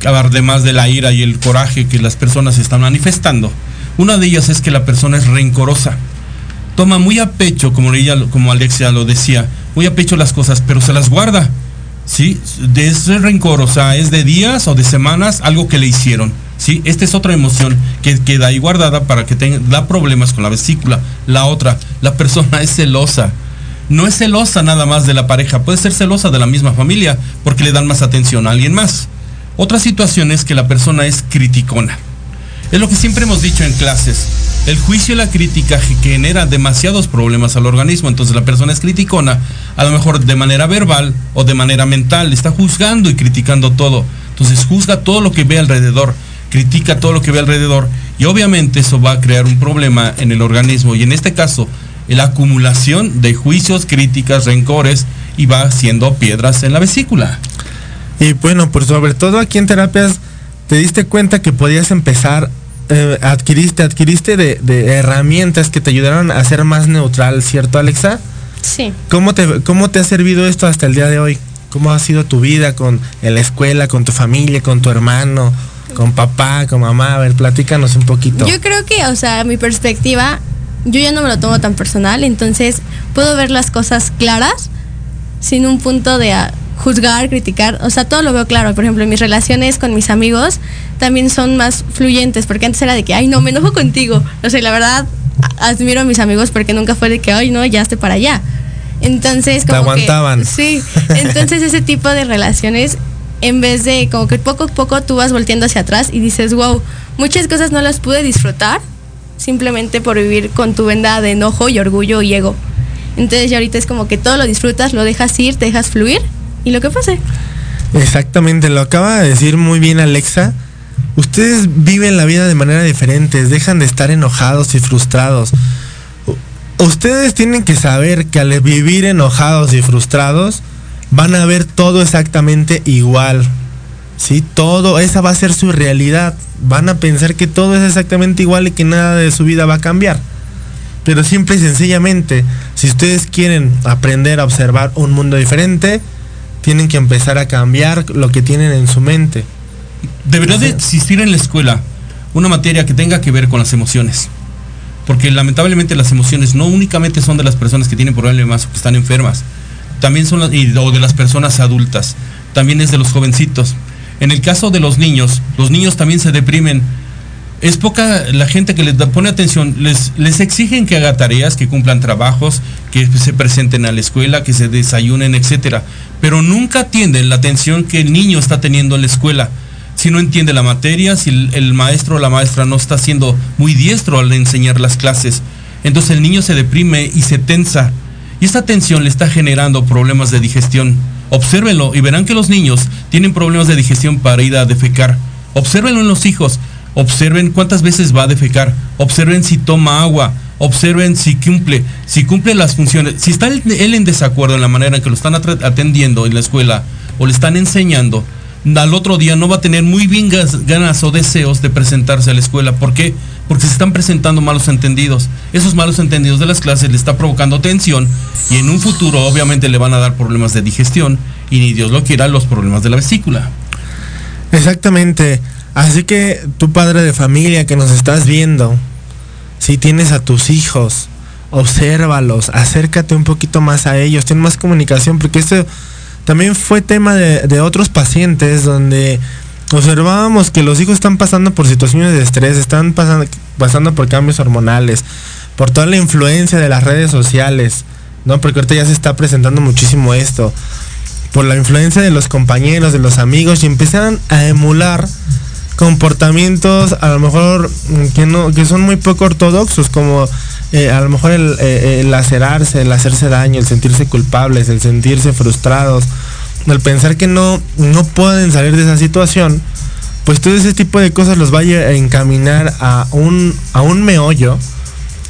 además de la ira y el coraje que las personas están manifestando, una de ellas es que la persona es rencorosa. Toma muy a pecho, como, ella, como Alexia lo decía, muy a pecho las cosas, pero se las guarda. ¿Sí? De ese rencor, es de días o de semanas algo que le hicieron. ¿Sí? Esta es otra emoción que queda ahí guardada para que tenga, da problemas con la vesícula. La otra, la persona es celosa. No es celosa nada más de la pareja, puede ser celosa de la misma familia porque le dan más atención a alguien más. Otra situación es que la persona es criticona. Es lo que siempre hemos dicho en clases. El juicio y la crítica ge- genera demasiados problemas al organismo. Entonces la persona es criticona, a lo mejor de manera verbal o de manera mental. Está juzgando y criticando todo. Entonces juzga todo lo que ve alrededor, critica todo lo que ve alrededor. Y obviamente eso va a crear un problema en el organismo. Y en este caso, la acumulación de juicios, críticas, rencores y va haciendo piedras en la vesícula. Y bueno, pues sobre todo aquí en terapias te diste cuenta que podías empezar, eh, adquiriste, adquiriste de, de herramientas que te ayudaron a ser más neutral, ¿cierto Alexa? Sí. ¿Cómo te, ¿Cómo te ha servido esto hasta el día de hoy? ¿Cómo ha sido tu vida con en la escuela, con tu familia, con tu hermano, con papá, con mamá? A ver, platícanos un poquito. Yo creo que, o sea, mi perspectiva, yo ya no me lo tomo tan personal, entonces puedo ver las cosas claras sin un punto de ah, juzgar, criticar, o sea, todo lo veo claro. Por ejemplo, mis relaciones con mis amigos también son más fluyentes, porque antes era de que, ay, no, me enojo contigo. O sea, la verdad, admiro a mis amigos porque nunca fue de que, ay, no, ya esté para allá. Entonces, Te como que- aguantaban. sí, entonces ese tipo de relaciones en vez de como que poco a poco tú vas volteando hacia atrás y dices, wow, muchas cosas no las pude disfrutar simplemente por vivir con tu venda de enojo y orgullo y ego. Entonces ya ahorita es como que todo lo disfrutas, lo dejas ir, te dejas fluir y lo que pase. Exactamente, lo acaba de decir muy bien Alexa. Ustedes viven la vida de manera diferente, dejan de estar enojados y frustrados. Ustedes tienen que saber que al vivir enojados y frustrados van a ver todo exactamente igual. ¿Sí? Todo, esa va a ser su realidad. Van a pensar que todo es exactamente igual y que nada de su vida va a cambiar. Pero simple y sencillamente, si ustedes quieren aprender a observar un mundo diferente, tienen que empezar a cambiar lo que tienen en su mente. Debería de existir en la escuela una materia que tenga que ver con las emociones. Porque lamentablemente las emociones no únicamente son de las personas que tienen problemas o que están enfermas, también son las, y- o de las personas adultas, también es de los jovencitos. En el caso de los niños, los niños también se deprimen. Es poca la gente que les pone atención, les, les exigen que haga tareas, que cumplan trabajos, que se presenten a la escuela, que se desayunen, etcétera. Pero nunca atienden la atención que el niño está teniendo en la escuela si no entiende la materia, si el, el maestro o la maestra no está siendo muy diestro al enseñar las clases. Entonces el niño se deprime y se tensa. Y esta tensión le está generando problemas de digestión. Obsérvenlo y verán que los niños tienen problemas de digestión para ir a defecar. Obsérvenlo en los hijos. Observen cuántas veces va a defecar. Observen si toma agua. Observen si cumple, si cumple las funciones. Si está él, en desacuerdo en la manera en que lo están atendiendo en la escuela o le están enseñando, al otro día no va a tener muy bien ganas o deseos de presentarse a la escuela. ¿Por qué? Porque se están presentando malos entendidos. Esos malos entendidos de las clases le está provocando tensión y en un futuro obviamente le van a dar problemas de digestión y ni Dios lo quiera los problemas de la vesícula. Exactamente. Así que tú padre de familia que nos estás viendo, si tienes a tus hijos, obsérvalos, acércate un poquito más a ellos, ten más comunicación, porque esto también fue tema de, de otros pacientes donde observábamos que los hijos están pasando por situaciones de estrés, están pasando, pasando por cambios hormonales, por toda la influencia de las redes sociales, ¿no? Porque ahorita ya se está presentando muchísimo esto por la influencia de los compañeros, de los amigos, y empiezan a emular comportamientos a lo mejor mm, que no que son muy poco ortodoxos como eh, a lo mejor el, eh, el lacerarse el hacerse daño el sentirse culpables el sentirse frustrados el pensar que no no pueden salir de esa situación pues todo ese tipo de cosas los vaya a encaminar a un a un meollo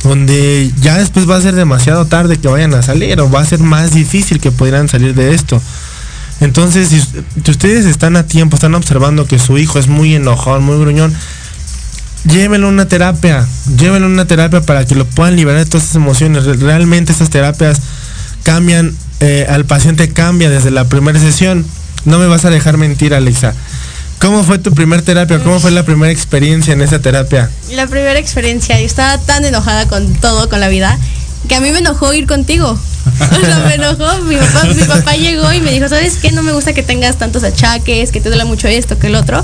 donde ya después va a ser demasiado tarde que vayan a salir o va a ser más difícil que pudieran salir de esto. Entonces, si, si ustedes están a tiempo, están observando que su hijo es muy enojón, muy gruñón, llévenlo a una terapia, llévenlo a una terapia para que lo puedan liberar de todas esas emociones. Re- Realmente esas terapias cambian, eh, al paciente cambia desde la primera sesión. No me vas a dejar mentir, Alexa. ¿Cómo fue tu primer terapia? ¿Cómo fue la primera experiencia en esa terapia? La primera experiencia, yo estaba tan enojada con todo, con la vida, que a mí me enojó ir contigo. Me enojó. Mi papá, mi papá llegó y me dijo, ¿sabes qué? No me gusta que tengas tantos achaques, que te duele mucho esto, que el otro.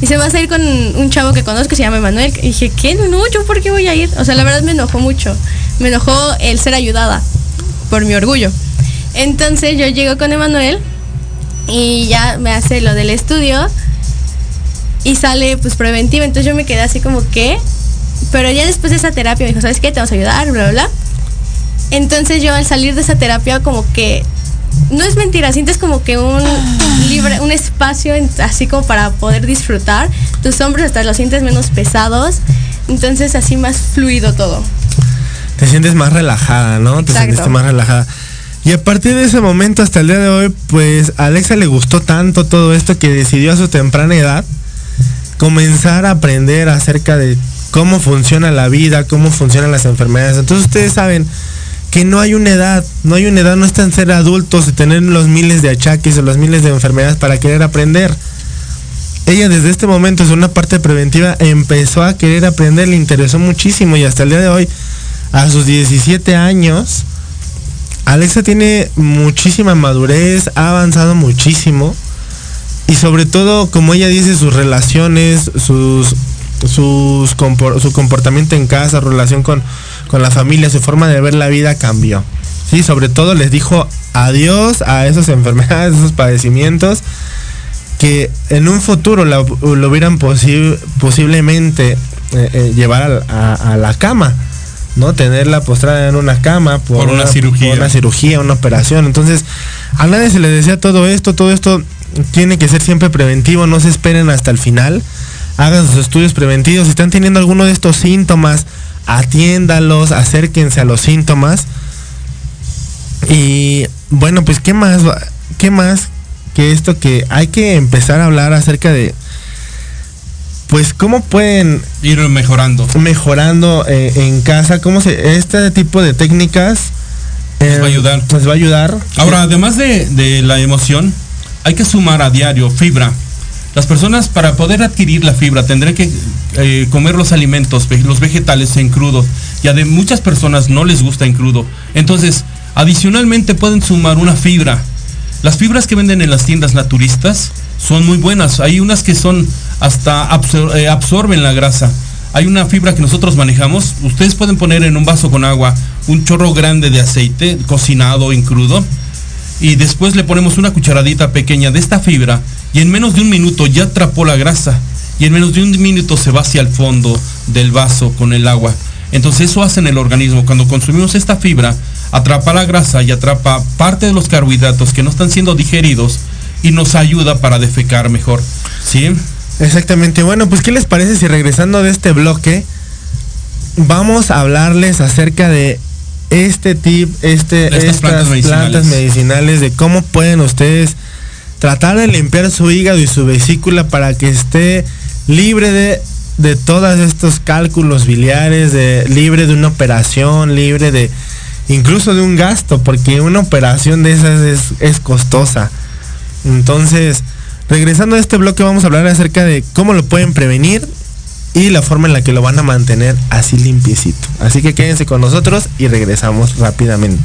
Y se va a ir con un chavo que conozco que se llama Emanuel. Dije, ¿qué? No, ¿yo por qué voy a ir? O sea, la verdad me enojó mucho. Me enojó el ser ayudada por mi orgullo. Entonces yo llego con Emanuel y ya me hace lo del estudio y sale pues preventiva. Entonces yo me quedé así como que, pero ya después de esa terapia me dijo, ¿sabes qué? Te vamos a ayudar, bla, bla. Entonces yo al salir de esa terapia como que, no es mentira, sientes como que un libre, un espacio en- así como para poder disfrutar. Tus hombros hasta los sientes menos pesados. Entonces así más fluido todo. Te sientes más relajada, ¿no? Te sentiste más relajada. Y a partir de ese momento hasta el día de hoy, pues a Alexa le gustó tanto todo esto que decidió a su temprana edad comenzar a aprender acerca de cómo funciona la vida, cómo funcionan las enfermedades. Entonces ustedes saben que no hay una edad, no hay una edad, no está en ser adultos y tener los miles de achaques o los miles de enfermedades para querer aprender. Ella desde este momento, es una parte preventiva, empezó a querer aprender, le interesó muchísimo y hasta el día de hoy, a sus 17 años, Alexa tiene muchísima madurez, ha avanzado muchísimo y sobre todo, como ella dice, sus relaciones, sus, su comportamiento en casa, relación con, con la familia, su forma de ver la vida cambió. Sí, sobre todo les dijo adiós a esas enfermedades, esos padecimientos que en un futuro lo, lo hubieran posi- posiblemente eh, eh, llevar a, a la cama, ¿no? Tenerla postrada en una cama Por una cirugía. por una cirugía, una operación. Entonces, a nadie se le desea todo esto, todo esto tiene que ser siempre preventivo, no se esperen hasta el final, hagan sus estudios preventivos, si están teniendo alguno de estos síntomas, atiéndalos, acérquense a los síntomas. Y bueno, pues qué más, qué más que esto que hay que empezar a hablar acerca de pues cómo pueden Ir mejorando. mejorando eh, en casa, cómo se este tipo de técnicas eh, va a ayudar. Nos va a ayudar. Ahora, además de, de la emoción, hay que sumar a diario fibra. Las personas para poder adquirir la fibra tendrán que eh, comer los alimentos, los vegetales en crudo. Y a de muchas personas no les gusta en crudo. Entonces, adicionalmente pueden sumar una fibra. Las fibras que venden en las tiendas naturistas son muy buenas. Hay unas que son hasta eh, absorben la grasa. Hay una fibra que nosotros manejamos. Ustedes pueden poner en un vaso con agua un chorro grande de aceite cocinado en crudo y después le ponemos una cucharadita pequeña de esta fibra y en menos de un minuto ya atrapó la grasa y en menos de un minuto se va hacia el fondo del vaso con el agua. Entonces eso hace en el organismo. Cuando consumimos esta fibra, atrapa la grasa y atrapa parte de los carbohidratos que no están siendo digeridos y nos ayuda para defecar mejor. ¿Sí? Exactamente. Bueno, pues ¿qué les parece si regresando de este bloque vamos a hablarles acerca de este tip, este, estas plantas medicinales. plantas medicinales, de cómo pueden ustedes tratar de limpiar su hígado y su vesícula para que esté libre de, de todos estos cálculos biliares, de, libre de una operación, libre de incluso de un gasto, porque una operación de esas es, es costosa. Entonces, regresando a este bloque vamos a hablar acerca de cómo lo pueden prevenir y la forma en la que lo van a mantener así limpiecito. Así que quédense con nosotros y regresamos rápidamente.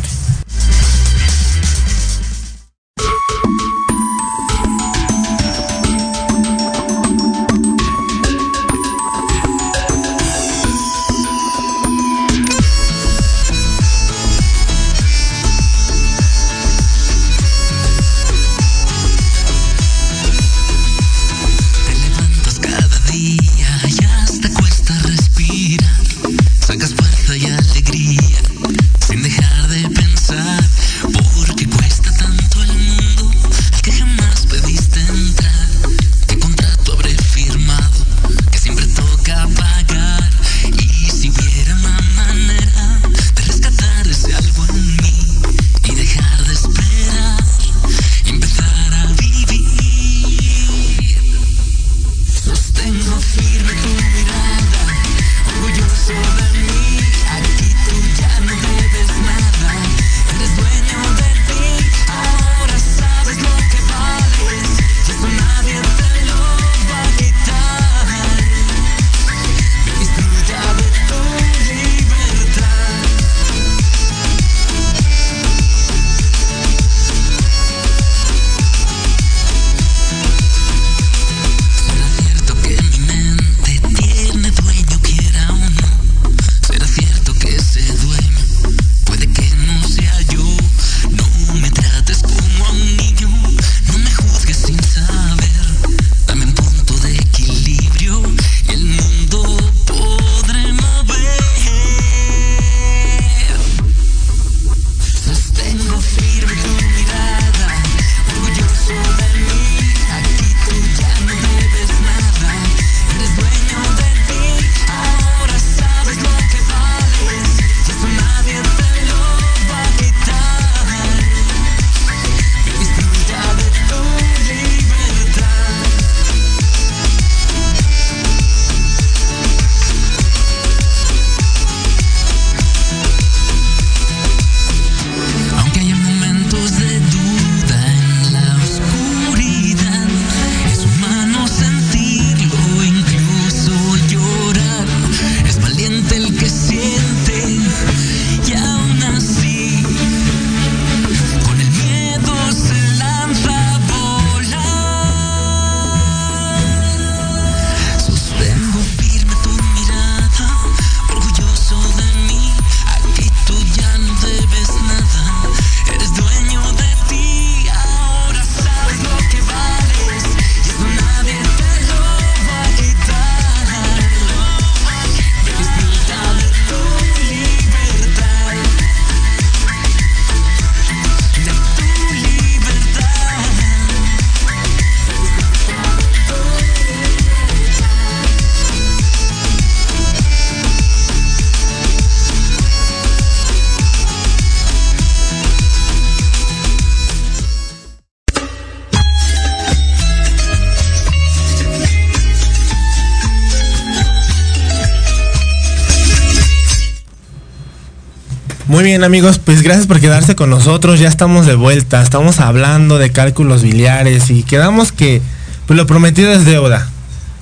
Bien amigos, pues gracias por quedarse con nosotros, ya estamos de vuelta, estamos hablando de cálculos biliares y quedamos que pues lo prometido es deuda,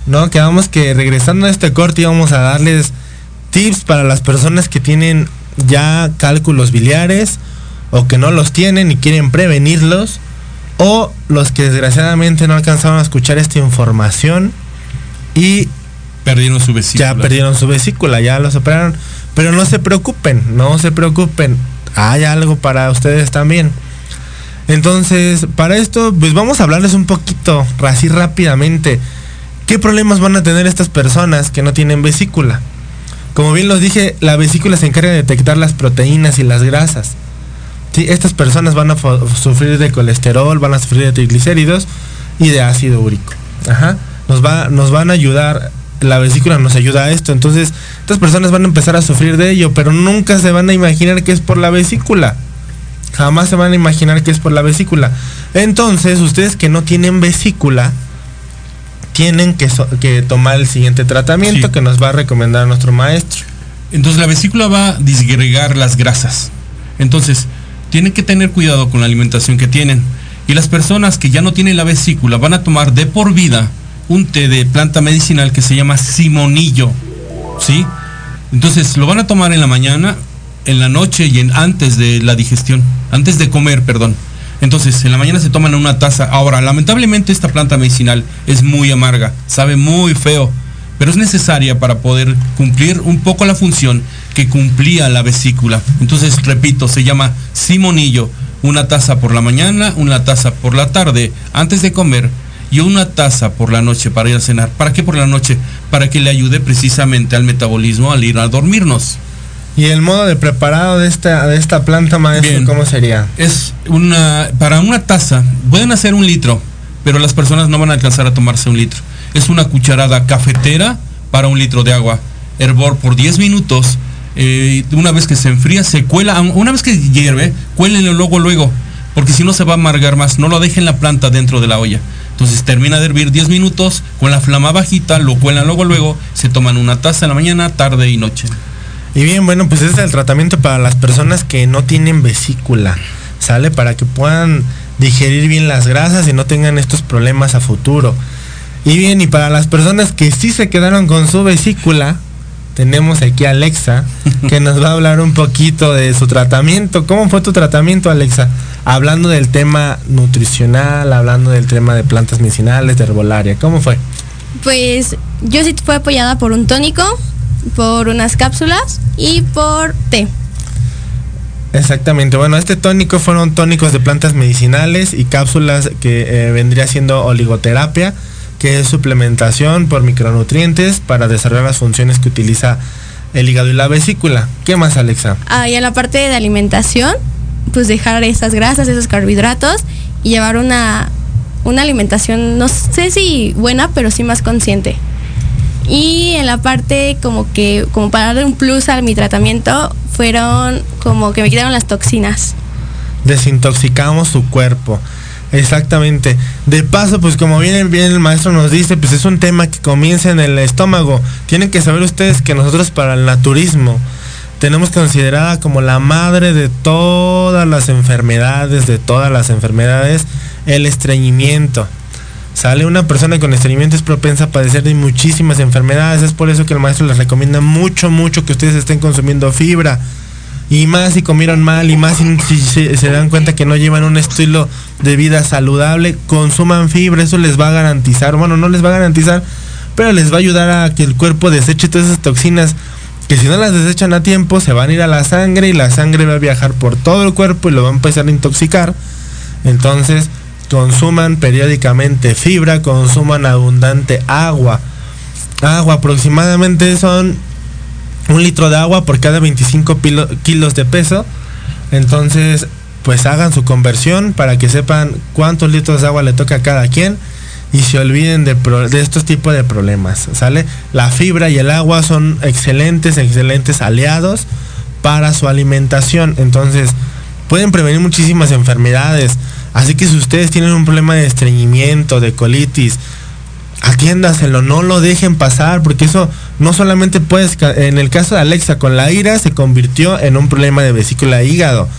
¿no? Quedamos que regresando a este corte íbamos a darles tips para las personas que tienen ya cálculos biliares o que no los tienen y quieren prevenirlos o los que desgraciadamente no alcanzaron a escuchar esta información y Perdieron su vesícula. ya perdieron su vesícula, ya los operaron. Pero no se preocupen, no se preocupen. Hay algo para ustedes también. Entonces, para esto, pues vamos a hablarles un poquito, así rápidamente, qué problemas van a tener estas personas que no tienen vesícula. Como bien los dije, la vesícula se encarga de detectar las proteínas y las grasas. Sí, estas personas van a sufrir de colesterol, van a sufrir de triglicéridos y de ácido úrico. Ajá. Nos, va, nos van a ayudar, la vesícula nos ayuda a esto. Entonces, estas personas van a empezar a sufrir de ello, pero nunca se van a imaginar que es por la vesícula. Jamás se van a imaginar que es por la vesícula. Entonces, ustedes que no tienen vesícula, tienen que, so- que tomar el siguiente tratamiento Sí. que nos va a recomendar nuestro maestro. Entonces la vesícula va a disgregar las grasas. Entonces, tienen que tener cuidado con la alimentación que tienen. Y las personas que ya no tienen la vesícula van a tomar de por vida un té de planta medicinal que se llama simonillo. ¿Sí? Entonces lo van a tomar en la mañana, en la noche y en, antes de la digestión. Antes de comer, perdón. Entonces, en la mañana se toman una taza. Ahora, lamentablemente esta planta medicinal es muy amarga, sabe muy feo, pero es necesaria para poder cumplir un poco la función que cumplía la vesícula. Entonces, repito, se llama simonillo. Una taza por la mañana, una taza por la tarde, antes de comer, y una taza por la noche para ir a cenar. ¿Para qué por la noche? Para que le ayude precisamente al metabolismo al ir a dormirnos. ¿Y el modo de preparado de esta, de esta planta, maestro, Bien. cómo sería? Es una, para una taza, pueden hacer un litro, pero las personas no van a alcanzar a tomarse un litro. Es una cucharada cafetera para un litro de agua. Hervor por 10 minutos. eh, una vez que se enfría, se cuela. Una vez que hierve, cuélenlo luego, luego. Porque si no se va a amargar más. No lo dejen la planta dentro de la olla. Entonces termina de hervir 10 minutos, con la flama bajita, lo cuelan luego, luego. Se toman una taza en la mañana, tarde y noche. Y bien, bueno, pues ese es el tratamiento para las personas que no tienen vesícula, ¿sale? Para que puedan digerir bien las grasas y no tengan estos problemas a futuro. Y bien, y para las personas que sí se quedaron con su vesícula, tenemos aquí a Alexa, que nos va a hablar un poquito de su tratamiento. ¿Cómo fue tu tratamiento, Alexa? Hablando del tema nutricional, hablando del tema de plantas medicinales, de herbolaria. ¿Cómo fue? Pues yo sí fui apoyada por un tónico, por unas cápsulas y por té. Exactamente, bueno, este tónico fueron tónicos de plantas medicinales y cápsulas que eh, vendría siendo oligoterapia, que es suplementación por micronutrientes para desarrollar las funciones que utiliza el hígado y la vesícula. ¿Qué más, Alexa? Ah, y a la parte de alimentación, pues dejar esas grasas, esos carbohidratos y llevar una, una alimentación, no sé si buena, pero sí más consciente. Y en la parte como que, como para darle un plus a mi tratamiento, fueron como que me quitaron las toxinas. Desintoxicamos su cuerpo. Exactamente. De paso, pues como bien, bien el maestro nos dice, pues es un tema que comienza en el estómago. Tienen que saber ustedes que nosotros para el naturismo tenemos considerada como la madre de todas las enfermedades, de todas las enfermedades, el estreñimiento. Sale una persona con estreñimiento es propensa a padecer de muchísimas enfermedades. Es por eso que el maestro les recomienda mucho, mucho que ustedes estén consumiendo fibra. Y más si comieron mal y más si, se dan cuenta que no llevan un estilo de vida saludable, consuman fibra. Eso les va a garantizar, bueno, no les va a garantizar, pero les va a ayudar a que el cuerpo deseche todas esas toxinas que si no las desechan a tiempo se van a ir a la sangre y la sangre va a viajar por todo el cuerpo y lo va a empezar a intoxicar. Entonces, consuman periódicamente fibra, consuman abundante agua. Agua aproximadamente son un litro de agua por cada 25 pilo- kilos de peso. Entonces, pues hagan su conversión para que sepan cuántos litros de agua le toca a cada quien y se olviden de, de estos tipos de problemas, ¿sale? La fibra y el agua son excelentes, excelentes aliados para su alimentación. Entonces, pueden prevenir muchísimas enfermedades. Así que si ustedes tienen un problema de estreñimiento, de colitis, atiéndaselo, no lo dejen pasar, porque eso no solamente puedes, ca- en el caso de Alexa con la ira se convirtió en un problema de vesícula e hígado.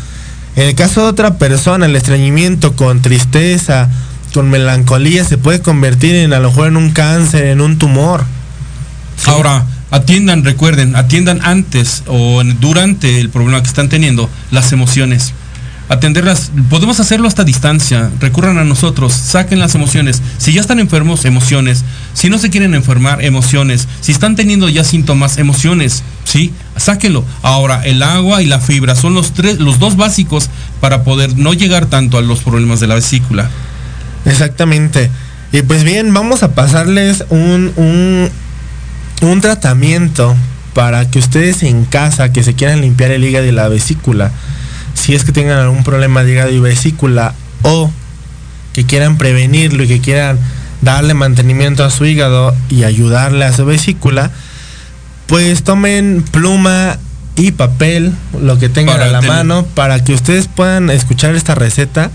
En el caso de otra persona, el estreñimiento con tristeza, con melancolía, se puede convertir en a lo mejor en un cáncer, en un tumor. Ahora, atiendan, recuerden, atiendan antes o durante el problema que están teniendo las emociones. Atenderlas, podemos hacerlo hasta distancia, recurran a nosotros, saquen las emociones. Si ya están enfermos, emociones. Si no se quieren enfermar, emociones. Si están teniendo ya síntomas, emociones, ¿sí? Sáquenlo. Ahora, el agua y la fibra son los tres, los dos básicos para poder no llegar tanto a los problemas de la vesícula. Exactamente. Y pues bien, vamos a pasarles un, un, un tratamiento para que ustedes en casa que se quieran limpiar el hígado y la vesícula, si es que tengan algún problema de hígado y vesícula o que quieran prevenirlo y que quieran darle mantenimiento a su hígado y ayudarle a su vesícula, pues tomen pluma y papel, lo que tengan Para a la tener- mano, para que ustedes puedan escuchar esta receta.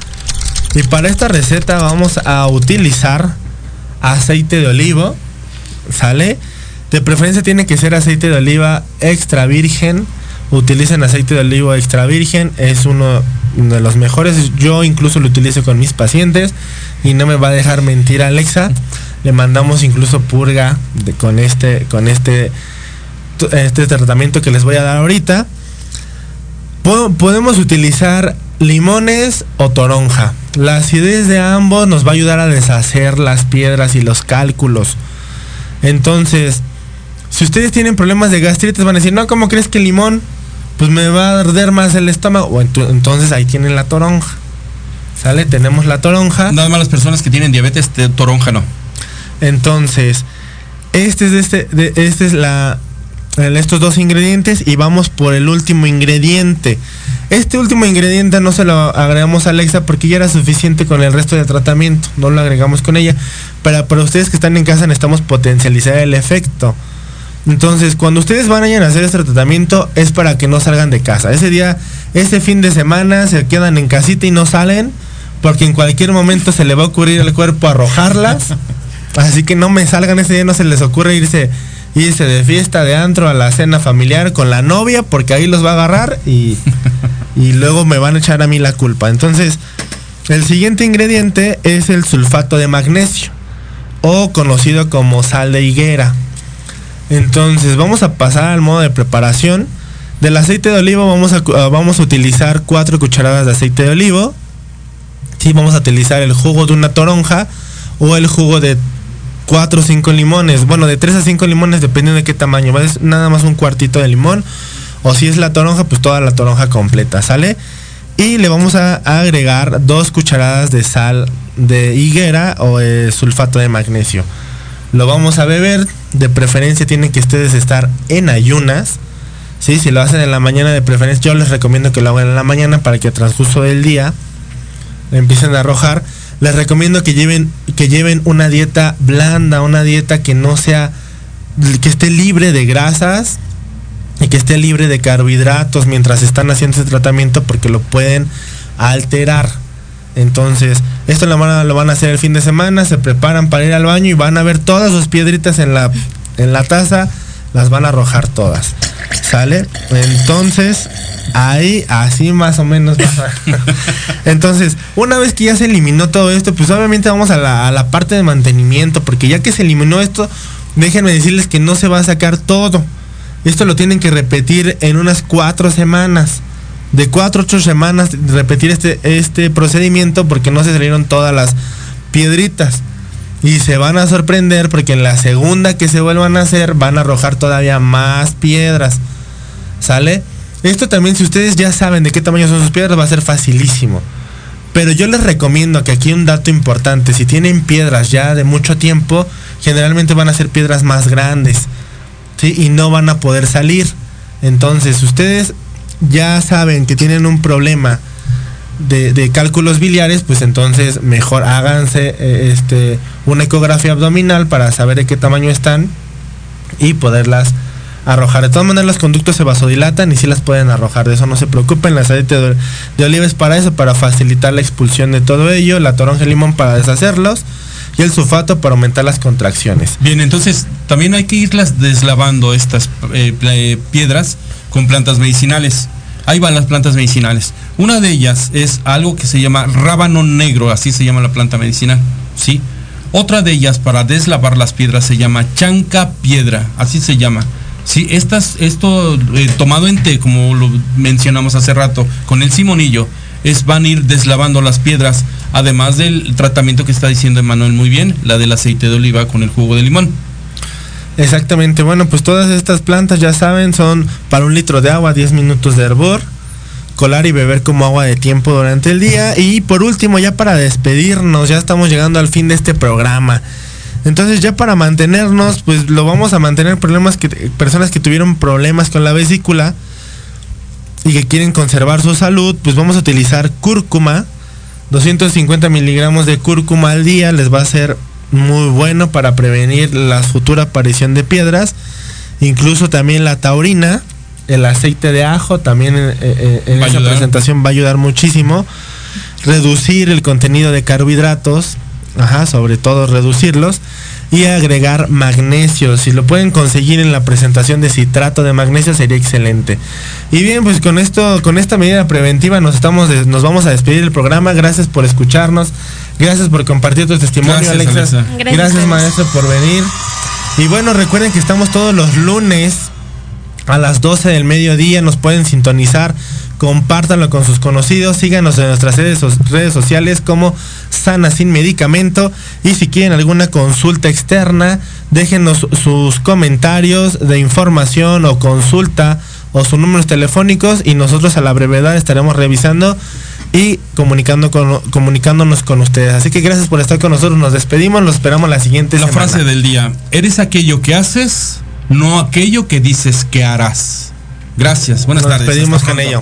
Y para esta receta vamos a utilizar aceite de olivo, ¿sale? De preferencia tiene que ser aceite de oliva extra virgen. Utilicen aceite de olivo extra virgen, es uno de los mejores. Yo incluso lo utilizo con mis pacientes y no me va a dejar mentir Alexa. Le mandamos incluso purga con este con este este tratamiento que les voy a dar ahorita. Po- podemos utilizar limones o toronja. La acidez de ambos nos va a ayudar a deshacer las piedras y los cálculos. Entonces, si ustedes tienen problemas de gastritis, van a decir, no, ¿cómo crees que el limón? Pues me va a arder más el estómago. Entonces ahí tienen la toronja. ¿Sale? Tenemos la toronja. Nada más las personas que tienen diabetes, te- toronja no. Entonces, este es este, de- este es la estos dos ingredientes y vamos por el último ingrediente. Este último ingrediente no se lo agregamos a Alexa porque ya era suficiente con el resto del tratamiento, no lo agregamos con ella. Pero para ustedes que están en casa necesitamos potencializar el efecto. Entonces, cuando ustedes vayan a hacer este tratamiento es para que no salgan de casa. Ese día, ese fin de semana se quedan en casita y no salen porque en cualquier momento se le va a ocurrir al cuerpo arrojarlas. Así que no me salgan ese día, no se les ocurre irse irse de fiesta, de antro, a la cena familiar con la novia, porque ahí los va a agarrar y, y luego me van a echar a mí la culpa. Entonces, el siguiente ingrediente es el sulfato de magnesio, o conocido como sal de higuera. Entonces, vamos a pasar al modo de preparación. Del aceite de olivo vamos a, ah, vamos a utilizar 4 cucharadas de aceite de olivo. Sí, vamos a utilizar el jugo de una toronja o el jugo de 4 o 5 limones. Bueno, de 3 a 5 limones dependiendo de qué tamaño. Es nada más un cuartito de limón. O si es la toronja, pues toda la toronja completa, ¿sale? Y le vamos a agregar 2 cucharadas de sal de higuera o eh, sulfato de magnesio. Lo vamos a beber. De preferencia tienen que ustedes estar en ayunas. ¿sí? Si lo hacen en la mañana de preferencia, yo les recomiendo que lo hagan en la mañana para que transcurso del día empiecen a arrojar. Les recomiendo que lleven, que lleven una dieta blanda, una dieta que no sea, que esté libre de grasas y que esté libre de carbohidratos mientras están haciendo ese tratamiento porque lo pueden alterar. Entonces, esto lo van, a, lo van a hacer el fin de semana, se preparan para ir al baño y van a ver todas sus piedritas en la, en la taza, las van a arrojar todas. ¿Sale? Entonces, ahí, así más o menos vas a- Entonces, una vez que ya se eliminó todo esto, pues obviamente vamos a la, a la parte de mantenimiento, porque ya que se eliminó esto, déjenme decirles que no se va a sacar todo. Esto lo tienen que repetir en unas cuatro semanas. De cuatro a ocho semanas repetir este, este procedimiento porque no se salieron todas las piedritas. Y se van a sorprender porque en la segunda que se vuelvan a hacer van a arrojar todavía más piedras. ¿Sale? Esto también si ustedes ya saben de qué tamaño son sus piedras va a ser facilísimo. Pero yo les recomiendo que aquí un dato importante, si tienen piedras ya de mucho tiempo, generalmente van a ser piedras más grandes. ¿sí? Y no van a poder salir. Entonces, ustedes ya saben que tienen un problema de, cálculos biliares, pues entonces mejor háganse eh, este, una ecografía abdominal para saber de qué tamaño están y poderlas arrojar. De todas maneras los conductos se vasodilatan y sí las pueden arrojar, de eso no se preocupen, la aceite de, de oliva es para eso, para facilitar la expulsión de todo ello, la toronja y limón para deshacerlos y el sulfato para aumentar las contracciones. Bien, entonces también hay que irlas deslavando estas eh, eh, piedras con plantas medicinales. Ahí van las plantas medicinales. Una de ellas es algo que se llama rábano negro, así se llama la planta medicinal, ¿sí? Otra de ellas para deslavar las piedras se llama chanca piedra, así se llama. Sí, estas, esto eh, tomado en té, como lo mencionamos hace rato, con el simonillo, es van a ir deslavando las piedras, además del tratamiento que está diciendo Emanuel muy bien, la del aceite de oliva con el jugo de limón. Exactamente, bueno, pues todas estas plantas ya saben son para un litro de agua, 10 minutos de hervor, colar y beber como agua de tiempo durante el día. Y por último, ya para despedirnos, ya estamos llegando al fin de este programa. Entonces ya para mantenernos, pues lo vamos a mantener problemas que personas que tuvieron problemas con la vesícula y que quieren conservar su salud, pues vamos a utilizar cúrcuma. 250 miligramos de cúrcuma al día les va a ser muy bueno para prevenir la futura aparición de piedras. Incluso también la taurina, el aceite de ajo, también eh, eh, en a esa ayudar. presentación va a ayudar muchísimo. Reducir el contenido de carbohidratos, ajá, sobre todo reducirlos. Y agregar magnesio. Si lo pueden conseguir en la presentación de citrato de magnesio sería excelente. Y bien, pues con esto, con esta medida preventiva nos estamos nos vamos a despedir del programa. Gracias por escucharnos. Gracias por compartir tu testimonio, Gracias, Alexa. Alexa. Gracias Gracias, maestro, por venir. Y bueno, recuerden que estamos todos los lunes a las 12 del mediodía. Nos pueden sintonizar. Compártanlo con sus conocidos. Síganos en nuestras redes, so- redes sociales como Sana Sin Medicamento. Y si quieren alguna consulta externa, déjenos sus comentarios de información o consulta o sus números telefónicos y nosotros a la brevedad estaremos revisando y comunicando con, comunicándonos con ustedes. Así que gracias por estar con nosotros. Nos despedimos. Los esperamos la siguiente La semana. frase del día, eres aquello que haces, no aquello que dices que harás. Gracias, buenas Nos tardes. despedimos hasta con ello.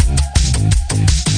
Yeah.